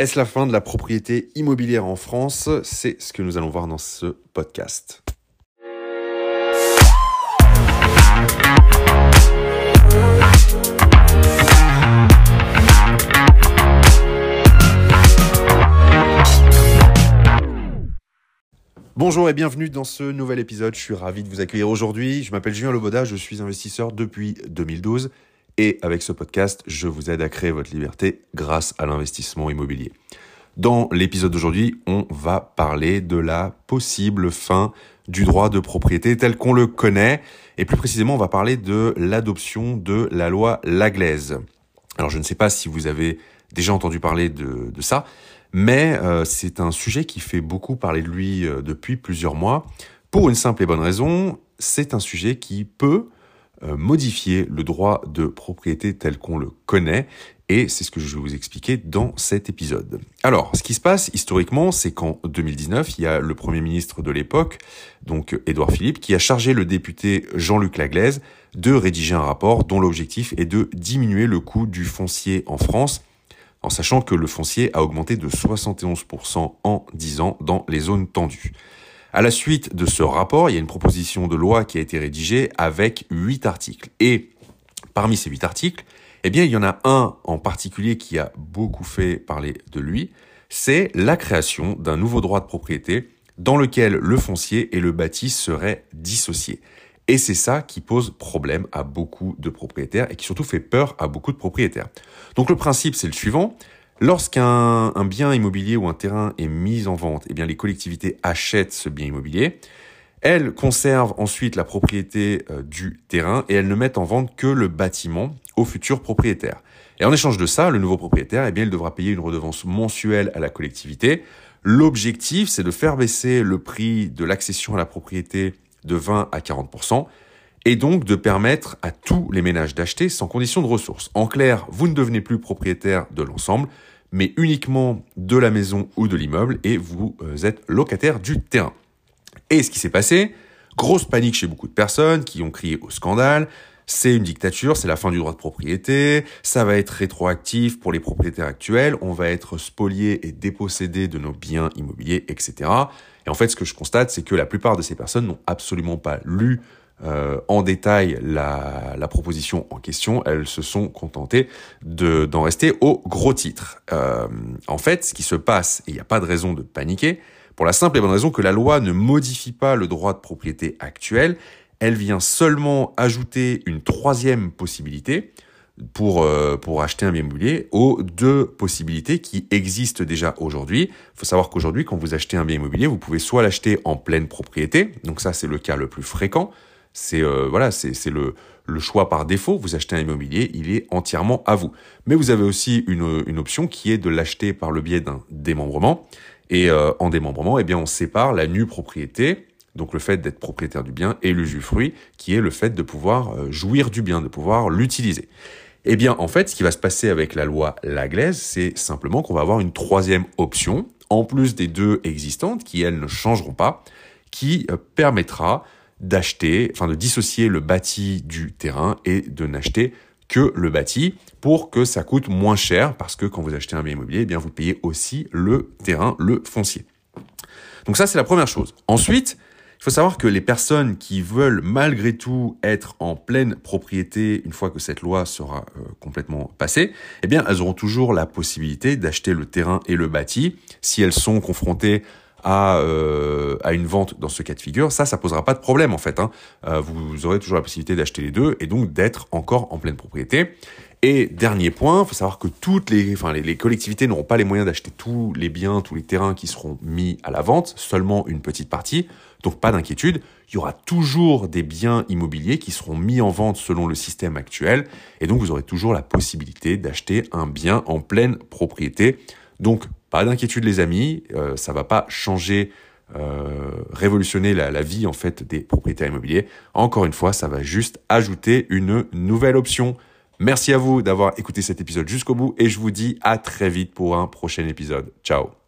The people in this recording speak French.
Est-ce la fin de la propriété immobilière en France? C'est ce que nous allons voir dans ce podcast. Bonjour et bienvenue dans ce nouvel épisode. Je suis ravi de vous accueillir aujourd'hui. Je m'appelle Julien Loboda, je suis investisseur depuis 2012 et avec ce podcast, je vous aide à créer votre liberté grâce à l'investissement immobilier. Dans l'épisode d'aujourd'hui, on va parler de la possible fin du droit de propriété tel qu'on le connaît. Et plus précisément, on va parler de l'adoption de la loi Laglaise. Alors je ne sais pas si vous avez déjà entendu parler de, ça, mais euh, c'est un sujet qui fait beaucoup parler de lui euh, depuis plusieurs mois. Pour une simple et bonne raison, c'est un sujet qui peut modifier le droit de propriété tel qu'on le connaît et c'est ce que je vais vous expliquer dans cet épisode. Alors, ce qui se passe historiquement, c'est qu'en 2019, il y a le Premier ministre de l'époque, donc Édouard Philippe, qui a chargé le député Jean-Luc Laglaise de rédiger un rapport dont l'objectif est de diminuer le coût du foncier en France, en sachant que le foncier a augmenté de 71% en 10 ans dans les zones tendues. À la suite de ce rapport, il y a une proposition de loi qui a été rédigée avec huit articles. Et parmi ces huit articles, eh bien, il y en a un en particulier qui a beaucoup fait parler de lui. C'est la création d'un nouveau droit de propriété dans lequel le foncier et le bâti seraient dissociés. Et c'est ça qui pose problème à beaucoup de propriétaires et qui surtout fait peur à beaucoup de propriétaires. Donc le principe, c'est le suivant. Lorsqu'un bien immobilier ou un terrain est mis en vente, eh bien les collectivités achètent ce bien immobilier. Elles conservent ensuite la propriété euh, du terrain et elles ne mettent en vente que le bâtiment au futur propriétaire. Et en échange de ça, le nouveau propriétaire, eh bien, il devra payer une redevance mensuelle à la collectivité. L'objectif, c'est de faire baisser le prix de l'accession à la propriété de 20 à 40 et donc de permettre à tous les ménages d'acheter sans condition de ressources. En clair, vous ne devenez plus propriétaire de l'ensemble, mais uniquement de la maison ou de l'immeuble et vous euh, êtes locataire du terrain. Et ce qui s'est passé, grosse panique chez beaucoup de personnes qui ont crié au scandale, c'est une dictature, c'est la fin du droit de propriété, ça va être rétroactif pour les propriétaires actuels, on va être spolié et dépossédé de nos biens immobiliers, etc. Et en fait, ce que je constate, c'est que la plupart de ces personnes n'ont absolument pas lu euh, en détail la, proposition en question, elles se sont contentées de, d'en rester au gros titre. Euh, en fait, ce qui se passe, et il n'y a pas de raison de paniquer, pour la simple et bonne raison que la loi ne modifie pas le droit de propriété actuel, elle vient seulement ajouter une troisième possibilité pour, euh, pour acheter un bien immobilier aux deux possibilités qui existent déjà aujourd'hui. Il faut savoir qu'aujourd'hui, quand vous achetez un bien immobilier, vous pouvez soit l'acheter en pleine propriété, donc ça c'est le cas le plus fréquent, c'est euh, voilà, c'est le, le choix par défaut. Vous achetez un immobilier, il est entièrement à vous. Mais vous avez aussi une, une option qui est de l'acheter par le biais d'un démembrement. Et euh, en démembrement, eh bien, on sépare la nue propriété, donc le fait d'être propriétaire du bien, et l'usufruit, qui est le fait de pouvoir euh, jouir du bien, de pouvoir l'utiliser. Eh bien, en fait, ce qui va se passer avec la loi Laglaise, c'est simplement qu'on va avoir une troisième option, en plus des deux existantes, qui elles ne changeront pas, qui permettra d'acheter, enfin de dissocier le bâti du terrain et de n'acheter que le bâti pour que ça coûte moins cher parce que quand vous achetez un bien immobilier, eh bien vous payez aussi le terrain, le foncier. Donc ça c'est la première chose. Ensuite, il faut savoir que les personnes qui veulent malgré tout être en pleine propriété une fois que cette loi sera euh, complètement passée, eh bien elles auront toujours la possibilité d'acheter le terrain et le bâti si elles sont confrontées à, euh, à une vente dans ce cas de figure, ça, ça posera pas de problème en fait. Hein. Euh, vous aurez toujours la possibilité d'acheter les deux et donc d'être encore en pleine propriété. Et dernier point, faut savoir que toutes les, les collectivités n'auront pas les moyens d'acheter tous les biens, tous les terrains qui seront mis à la vente, seulement une petite partie. Donc pas d'inquiétude, il y aura toujours des biens immobiliers qui seront mis en vente selon le système actuel, et donc vous aurez toujours la possibilité d'acheter un bien en pleine propriété. Donc pas d'inquiétude les amis, euh, ça va pas changer, euh, révolutionner la, la, vie en fait des propriétaires immobiliers. Encore une fois, ça va juste ajouter une nouvelle option. Merci à vous d'avoir écouté cet épisode jusqu'au bout et je vous dis à très vite pour un prochain épisode. Ciao